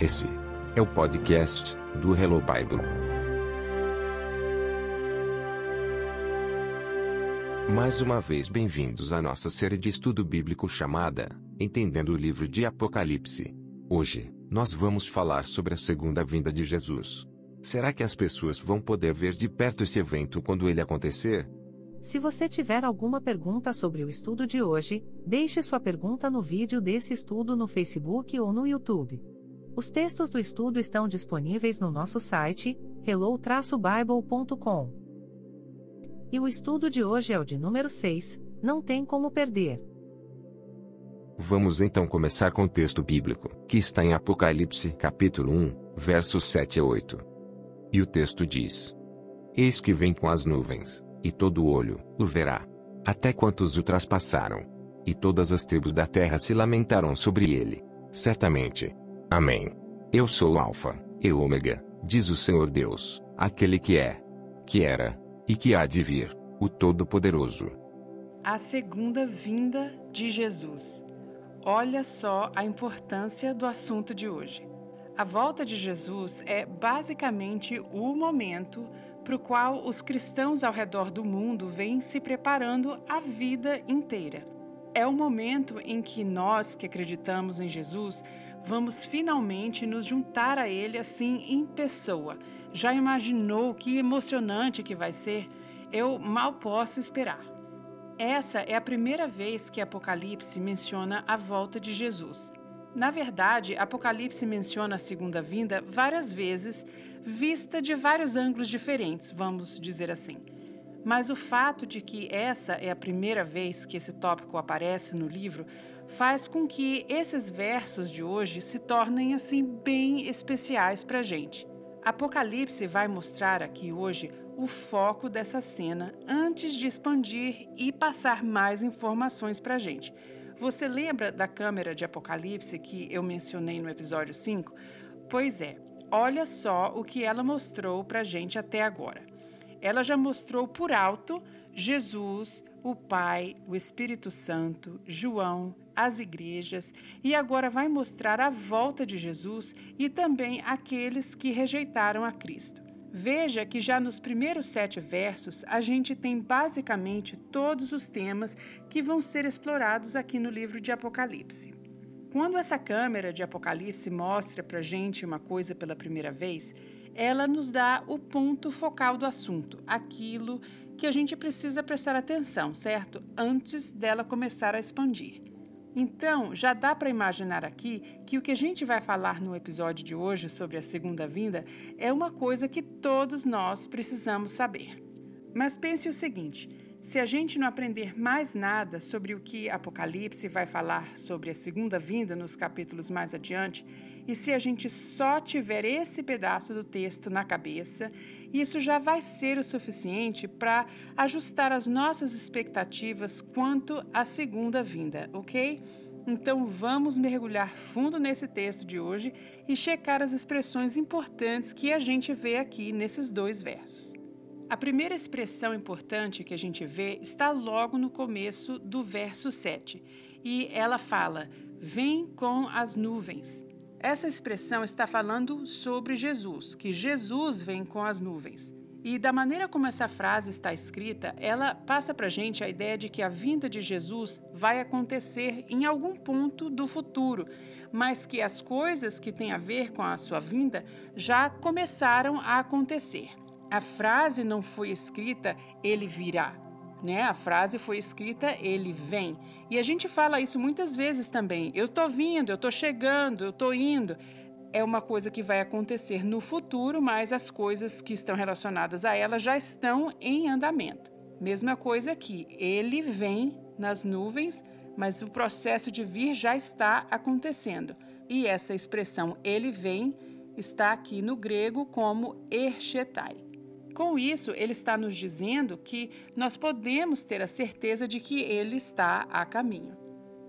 Esse é o podcast do Hello Bible. Mais uma vez bem-vindos à nossa série de estudo bíblico chamada Entendendo o Livro de Apocalipse. Hoje, nós vamos falar sobre a segunda vinda de Jesus. Será que as pessoas vão poder ver de perto esse evento quando ele acontecer? Se você tiver alguma pergunta sobre o estudo de hoje, deixe sua pergunta no vídeo desse estudo no Facebook ou no YouTube. Os textos do estudo estão disponíveis no nosso site, hello-bible.com. E o estudo de hoje é o de número 6, não tem como perder. Vamos então começar com o texto bíblico, que está em Apocalipse, capítulo 1, versos 7 a 8. E o texto diz: Eis que vem com as nuvens, e todo olho o verá. Até quantos o traspassaram. E todas as tribos da terra se lamentaram sobre ele. Certamente. Amém. Eu sou o Alfa e Ômega, diz o Senhor Deus, aquele que é, que era e que há de vir, o Todo-Poderoso. A segunda vinda de Jesus. Olha só a importância do assunto de hoje. A volta de Jesus é basicamente o momento para o qual os cristãos ao redor do mundo vêm se preparando a vida inteira. É o momento em que nós que acreditamos em Jesus vamos finalmente nos juntar a Ele assim em pessoa. Já imaginou que emocionante que vai ser? Eu mal posso esperar. Essa é a primeira vez que Apocalipse menciona a volta de Jesus. Na verdade, Apocalipse menciona a segunda vinda várias vezes, vista de vários ângulos diferentes, vamos dizer assim. Mas o fato de que essa é a primeira vez que esse tópico aparece no livro faz com que esses versos de hoje se tornem assim bem especiais para a gente. Apocalipse vai mostrar aqui hoje o foco dessa cena antes de expandir e passar mais informações para a gente. Você lembra da câmera de Apocalipse que eu mencionei no episódio 5? Pois é, olha só o que ela mostrou para a gente até agora. Ela já mostrou por alto Jesus, o Pai, o Espírito Santo, João, as igrejas e agora vai mostrar a volta de Jesus e também aqueles que rejeitaram a Cristo. Veja que já nos primeiros sete versos a gente tem basicamente todos os temas que vão ser explorados aqui no livro de Apocalipse. Quando essa câmera de Apocalipse mostra para gente uma coisa pela primeira vez, ela nos dá o ponto focal do assunto, aquilo que a gente precisa prestar atenção, certo? Antes dela começar a expandir. Então, já dá para imaginar aqui que o que a gente vai falar no episódio de hoje sobre a segunda vinda é uma coisa que todos nós precisamos saber. Mas pense o seguinte: se a gente não aprender mais nada sobre o que Apocalipse vai falar sobre a segunda vinda nos capítulos mais adiante, e se a gente só tiver esse pedaço do texto na cabeça, isso já vai ser o suficiente para ajustar as nossas expectativas quanto à segunda vinda, ok? Então vamos mergulhar fundo nesse texto de hoje e checar as expressões importantes que a gente vê aqui nesses dois versos. A primeira expressão importante que a gente vê está logo no começo do verso 7 e ela fala: Vem com as nuvens. Essa expressão está falando sobre Jesus, que Jesus vem com as nuvens. E da maneira como essa frase está escrita, ela passa para gente a ideia de que a vinda de Jesus vai acontecer em algum ponto do futuro, mas que as coisas que têm a ver com a sua vinda já começaram a acontecer. A frase não foi escrita ele virá, né? A frase foi escrita ele vem. E a gente fala isso muitas vezes também. Eu estou vindo, eu estou chegando, eu estou indo. É uma coisa que vai acontecer no futuro, mas as coisas que estão relacionadas a ela já estão em andamento. Mesma coisa aqui, ele vem nas nuvens, mas o processo de vir já está acontecendo. E essa expressão ele vem está aqui no grego como erchetai. Com isso, ele está nos dizendo que nós podemos ter a certeza de que ele está a caminho.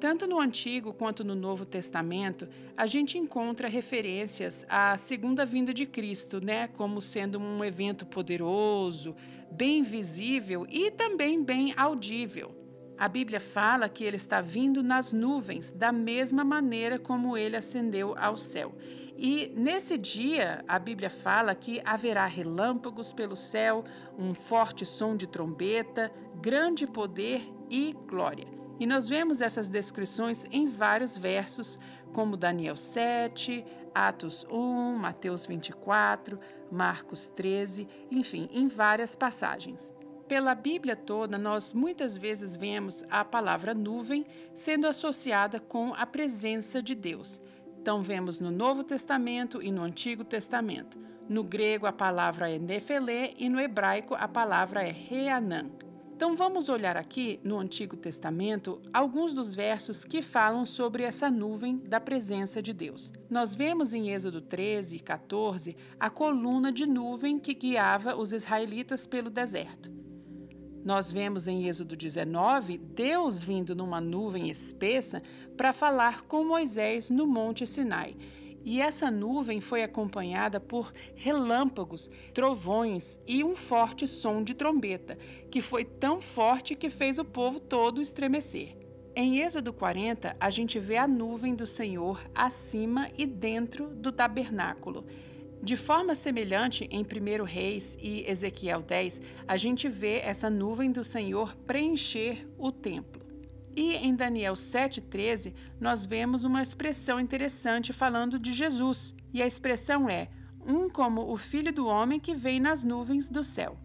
Tanto no Antigo quanto no Novo Testamento, a gente encontra referências à segunda vinda de Cristo, né, como sendo um evento poderoso, bem visível e também bem audível. A Bíblia fala que ele está vindo nas nuvens, da mesma maneira como ele ascendeu ao céu. E nesse dia, a Bíblia fala que haverá relâmpagos pelo céu, um forte som de trombeta, grande poder e glória. E nós vemos essas descrições em vários versos, como Daniel 7, Atos 1, Mateus 24, Marcos 13, enfim, em várias passagens. Pela Bíblia toda, nós muitas vezes vemos a palavra nuvem sendo associada com a presença de Deus. Então, vemos no Novo Testamento e no Antigo Testamento. No grego, a palavra é nefelê e no hebraico, a palavra é reanã. Então, vamos olhar aqui no Antigo Testamento alguns dos versos que falam sobre essa nuvem da presença de Deus. Nós vemos em Êxodo 13 e 14 a coluna de nuvem que guiava os israelitas pelo deserto. Nós vemos em Êxodo 19 Deus vindo numa nuvem espessa para falar com Moisés no Monte Sinai. E essa nuvem foi acompanhada por relâmpagos, trovões e um forte som de trombeta, que foi tão forte que fez o povo todo estremecer. Em Êxodo 40, a gente vê a nuvem do Senhor acima e dentro do tabernáculo. De forma semelhante, em 1 Reis e Ezequiel 10, a gente vê essa nuvem do Senhor preencher o templo. E em Daniel 7,13, nós vemos uma expressão interessante falando de Jesus. E a expressão é: um como o filho do homem que vem nas nuvens do céu.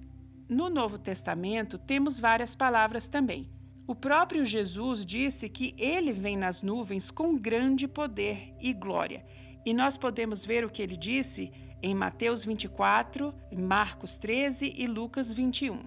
No Novo Testamento, temos várias palavras também. O próprio Jesus disse que ele vem nas nuvens com grande poder e glória. E nós podemos ver o que ele disse em Mateus 24, Marcos 13 e Lucas 21.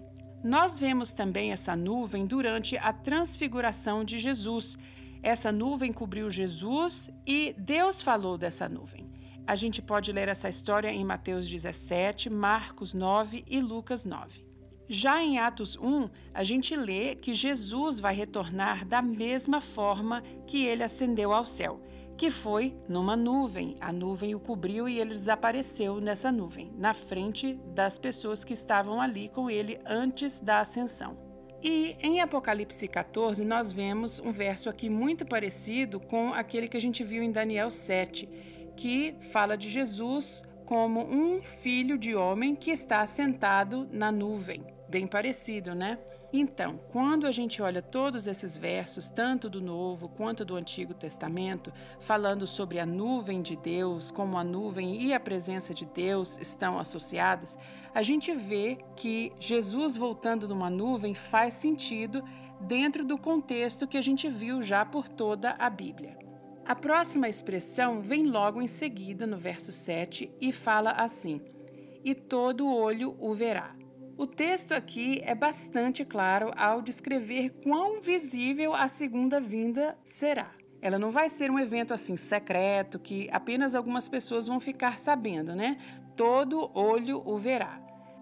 Nós vemos também essa nuvem durante a transfiguração de Jesus. Essa nuvem cobriu Jesus e Deus falou dessa nuvem. A gente pode ler essa história em Mateus 17, Marcos 9 e Lucas 9. Já em Atos 1, a gente lê que Jesus vai retornar da mesma forma que ele ascendeu ao céu que foi numa nuvem. A nuvem o cobriu e ele desapareceu nessa nuvem, na frente das pessoas que estavam ali com ele antes da ascensão. E em Apocalipse 14, nós vemos um verso aqui muito parecido com aquele que a gente viu em Daniel 7, que fala de Jesus como um filho de homem que está sentado na nuvem. Bem parecido, né? Então, quando a gente olha todos esses versos, tanto do Novo quanto do Antigo Testamento, falando sobre a nuvem de Deus, como a nuvem e a presença de Deus estão associadas, a gente vê que Jesus voltando numa nuvem faz sentido dentro do contexto que a gente viu já por toda a Bíblia. A próxima expressão vem logo em seguida, no verso 7, e fala assim: E todo olho o verá. O texto aqui é bastante claro ao descrever quão visível a segunda vinda será. Ela não vai ser um evento assim secreto que apenas algumas pessoas vão ficar sabendo, né? Todo olho o verá.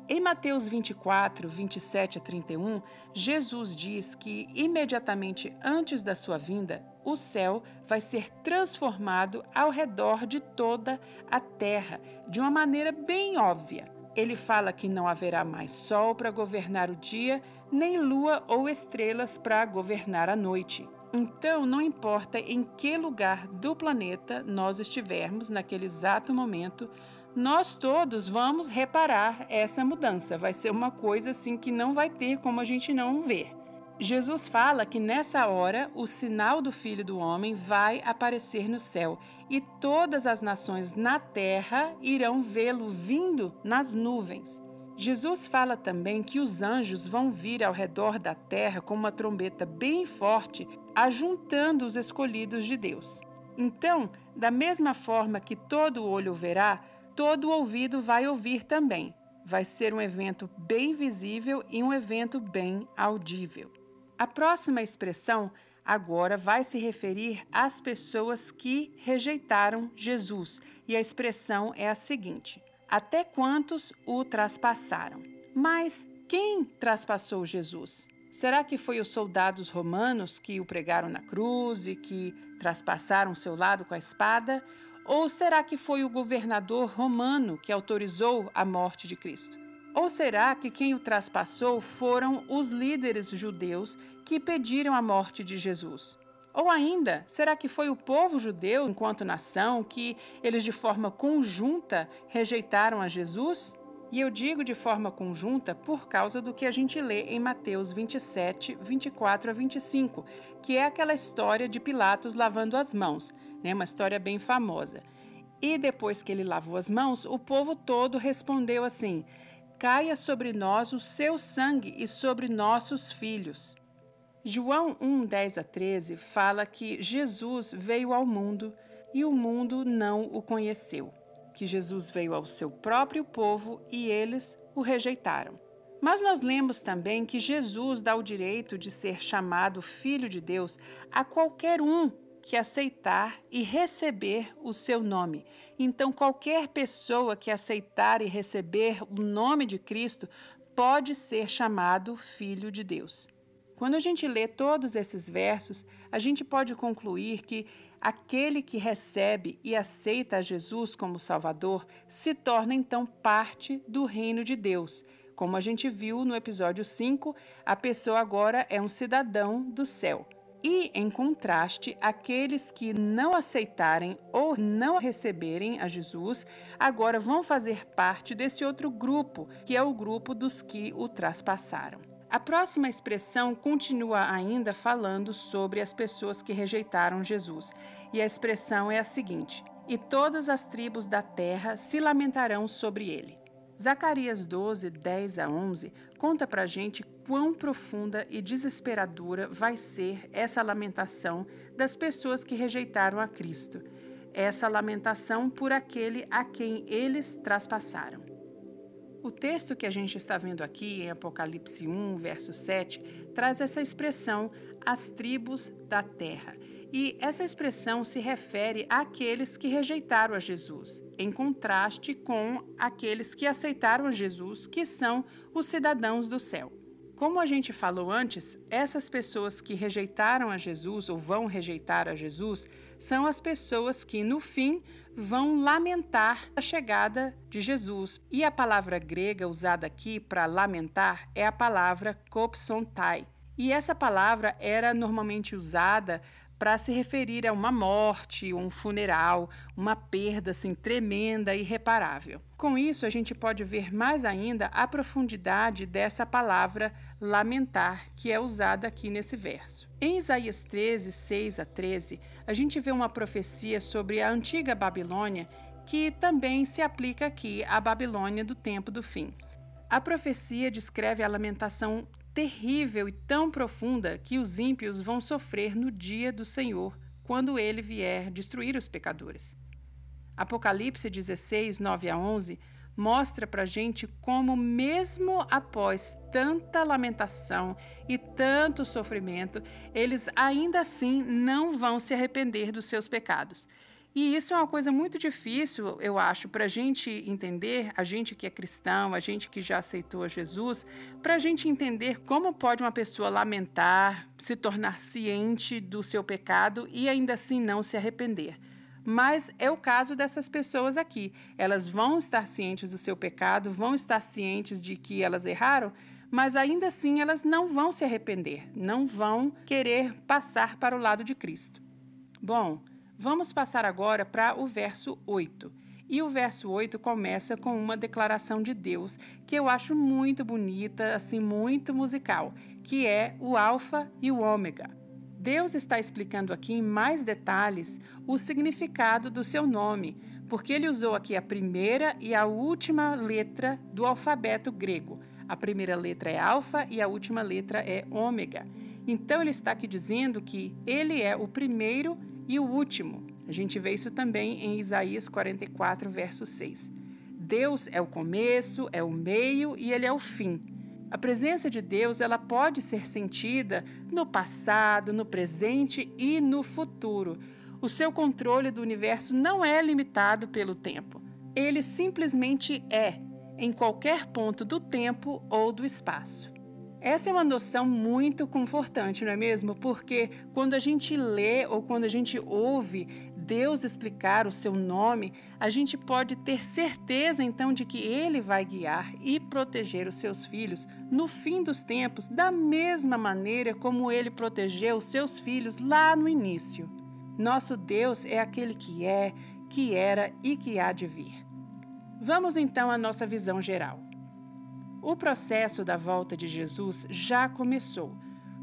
Em Mateus 24, 27 a 31, Jesus diz que imediatamente antes da sua vinda, o céu vai ser transformado ao redor de toda a terra, de uma maneira bem óbvia. Ele fala que não haverá mais sol para governar o dia, nem lua ou estrelas para governar a noite. Então, não importa em que lugar do planeta nós estivermos naquele exato momento, nós todos vamos reparar essa mudança. Vai ser uma coisa assim que não vai ter como a gente não ver. Jesus fala que nessa hora o sinal do Filho do Homem vai aparecer no céu e todas as nações na terra irão vê-lo vindo nas nuvens. Jesus fala também que os anjos vão vir ao redor da terra com uma trombeta bem forte, ajuntando os escolhidos de Deus. Então, da mesma forma que todo olho verá, todo ouvido vai ouvir também. Vai ser um evento bem visível e um evento bem audível. A próxima expressão agora vai se referir às pessoas que rejeitaram Jesus, e a expressão é a seguinte: Até quantos o traspassaram? Mas quem traspassou Jesus? Será que foi os soldados romanos que o pregaram na cruz e que traspassaram seu lado com a espada? Ou será que foi o governador romano que autorizou a morte de Cristo? Ou será que quem o traspassou foram os líderes judeus que pediram a morte de Jesus? Ou ainda, será que foi o povo judeu, enquanto nação, que eles de forma conjunta rejeitaram a Jesus? E eu digo de forma conjunta por causa do que a gente lê em Mateus 27, 24 a 25, que é aquela história de Pilatos lavando as mãos, né? uma história bem famosa. E depois que ele lavou as mãos, o povo todo respondeu assim: Caia sobre nós o seu sangue e sobre nossos filhos. João 1, 10 a 13 fala que Jesus veio ao mundo e o mundo não o conheceu, que Jesus veio ao seu próprio povo e eles o rejeitaram. Mas nós lemos também que Jesus dá o direito de ser chamado Filho de Deus a qualquer um que aceitar e receber o seu nome. Então, qualquer pessoa que aceitar e receber o nome de Cristo pode ser chamado Filho de Deus. Quando a gente lê todos esses versos, a gente pode concluir que aquele que recebe e aceita Jesus como Salvador se torna então parte do reino de Deus. Como a gente viu no episódio 5, a pessoa agora é um cidadão do céu. E, em contraste, aqueles que não aceitarem ou não receberem a Jesus agora vão fazer parte desse outro grupo, que é o grupo dos que o traspassaram. A próxima expressão continua ainda falando sobre as pessoas que rejeitaram Jesus, e a expressão é a seguinte: E todas as tribos da terra se lamentarão sobre ele. Zacarias 12, 10 a 11 conta pra gente quão profunda e desesperadora vai ser essa lamentação das pessoas que rejeitaram a Cristo. Essa lamentação por aquele a quem eles traspassaram. O texto que a gente está vendo aqui, em Apocalipse 1, verso 7, traz essa expressão, as tribos da terra. E essa expressão se refere àqueles que rejeitaram a Jesus, em contraste com aqueles que aceitaram a Jesus, que são os cidadãos do céu. Como a gente falou antes, essas pessoas que rejeitaram a Jesus ou vão rejeitar a Jesus são as pessoas que, no fim, vão lamentar a chegada de Jesus. E a palavra grega usada aqui para lamentar é a palavra kopsontai. E essa palavra era normalmente usada para se referir a uma morte, um funeral, uma perda assim tremenda e irreparável. Com isso, a gente pode ver mais ainda a profundidade dessa palavra lamentar, que é usada aqui nesse verso. Em Isaías 13, 6 a 13, a gente vê uma profecia sobre a antiga Babilônia que também se aplica aqui à Babilônia do tempo do fim. A profecia descreve a lamentação terrível e tão profunda que os ímpios vão sofrer no dia do Senhor, quando ele vier destruir os pecadores. Apocalipse 16, 9 a 11 mostra para gente como, mesmo após tanta lamentação e tanto sofrimento, eles ainda assim não vão se arrepender dos seus pecados. E isso é uma coisa muito difícil, eu acho, para a gente entender, a gente que é cristão, a gente que já aceitou a Jesus, para a gente entender como pode uma pessoa lamentar, se tornar ciente do seu pecado e ainda assim não se arrepender. Mas é o caso dessas pessoas aqui. Elas vão estar cientes do seu pecado, vão estar cientes de que elas erraram, mas ainda assim elas não vão se arrepender, não vão querer passar para o lado de Cristo. Bom, Vamos passar agora para o verso 8. E o verso 8 começa com uma declaração de Deus que eu acho muito bonita, assim, muito musical, que é o Alfa e o Ômega. Deus está explicando aqui em mais detalhes o significado do seu nome, porque ele usou aqui a primeira e a última letra do alfabeto grego. A primeira letra é alfa e a última letra é ômega. Então ele está aqui dizendo que ele é o primeiro e o último, a gente vê isso também em Isaías 44, verso 6. Deus é o começo, é o meio e ele é o fim. A presença de Deus, ela pode ser sentida no passado, no presente e no futuro. O seu controle do universo não é limitado pelo tempo. Ele simplesmente é, em qualquer ponto do tempo ou do espaço. Essa é uma noção muito confortante, não é mesmo? Porque quando a gente lê ou quando a gente ouve Deus explicar o seu nome, a gente pode ter certeza então de que Ele vai guiar e proteger os seus filhos no fim dos tempos, da mesma maneira como Ele protegeu os seus filhos lá no início. Nosso Deus é aquele que é, que era e que há de vir. Vamos então à nossa visão geral. O processo da volta de Jesus já começou.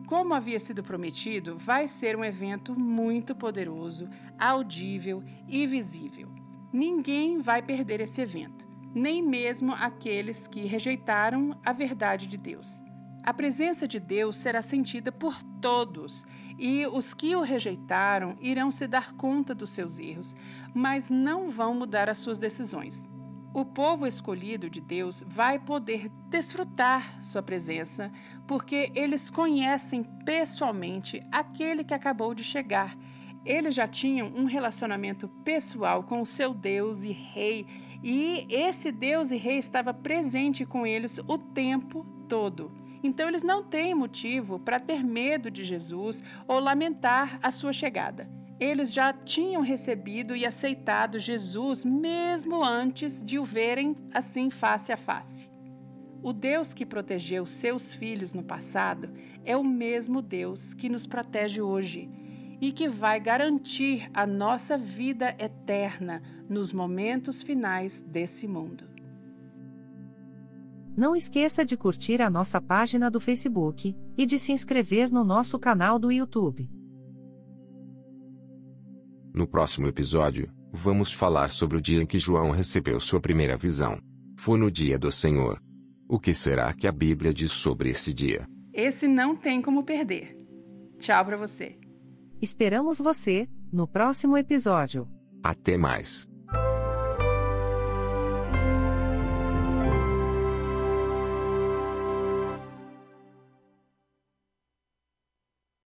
Como havia sido prometido, vai ser um evento muito poderoso, audível e visível. Ninguém vai perder esse evento, nem mesmo aqueles que rejeitaram a verdade de Deus. A presença de Deus será sentida por todos, e os que o rejeitaram irão se dar conta dos seus erros, mas não vão mudar as suas decisões. O povo escolhido de Deus vai poder desfrutar sua presença, porque eles conhecem pessoalmente aquele que acabou de chegar. Eles já tinham um relacionamento pessoal com o seu Deus e Rei, e esse Deus e Rei estava presente com eles o tempo todo. Então, eles não têm motivo para ter medo de Jesus ou lamentar a sua chegada. Eles já tinham recebido e aceitado Jesus mesmo antes de o verem assim face a face. O Deus que protegeu seus filhos no passado é o mesmo Deus que nos protege hoje e que vai garantir a nossa vida eterna nos momentos finais desse mundo. Não esqueça de curtir a nossa página do Facebook e de se inscrever no nosso canal do YouTube. No próximo episódio, vamos falar sobre o dia em que João recebeu sua primeira visão. Foi no dia do Senhor. O que será que a Bíblia diz sobre esse dia? Esse não tem como perder. Tchau para você. Esperamos você no próximo episódio. Até mais.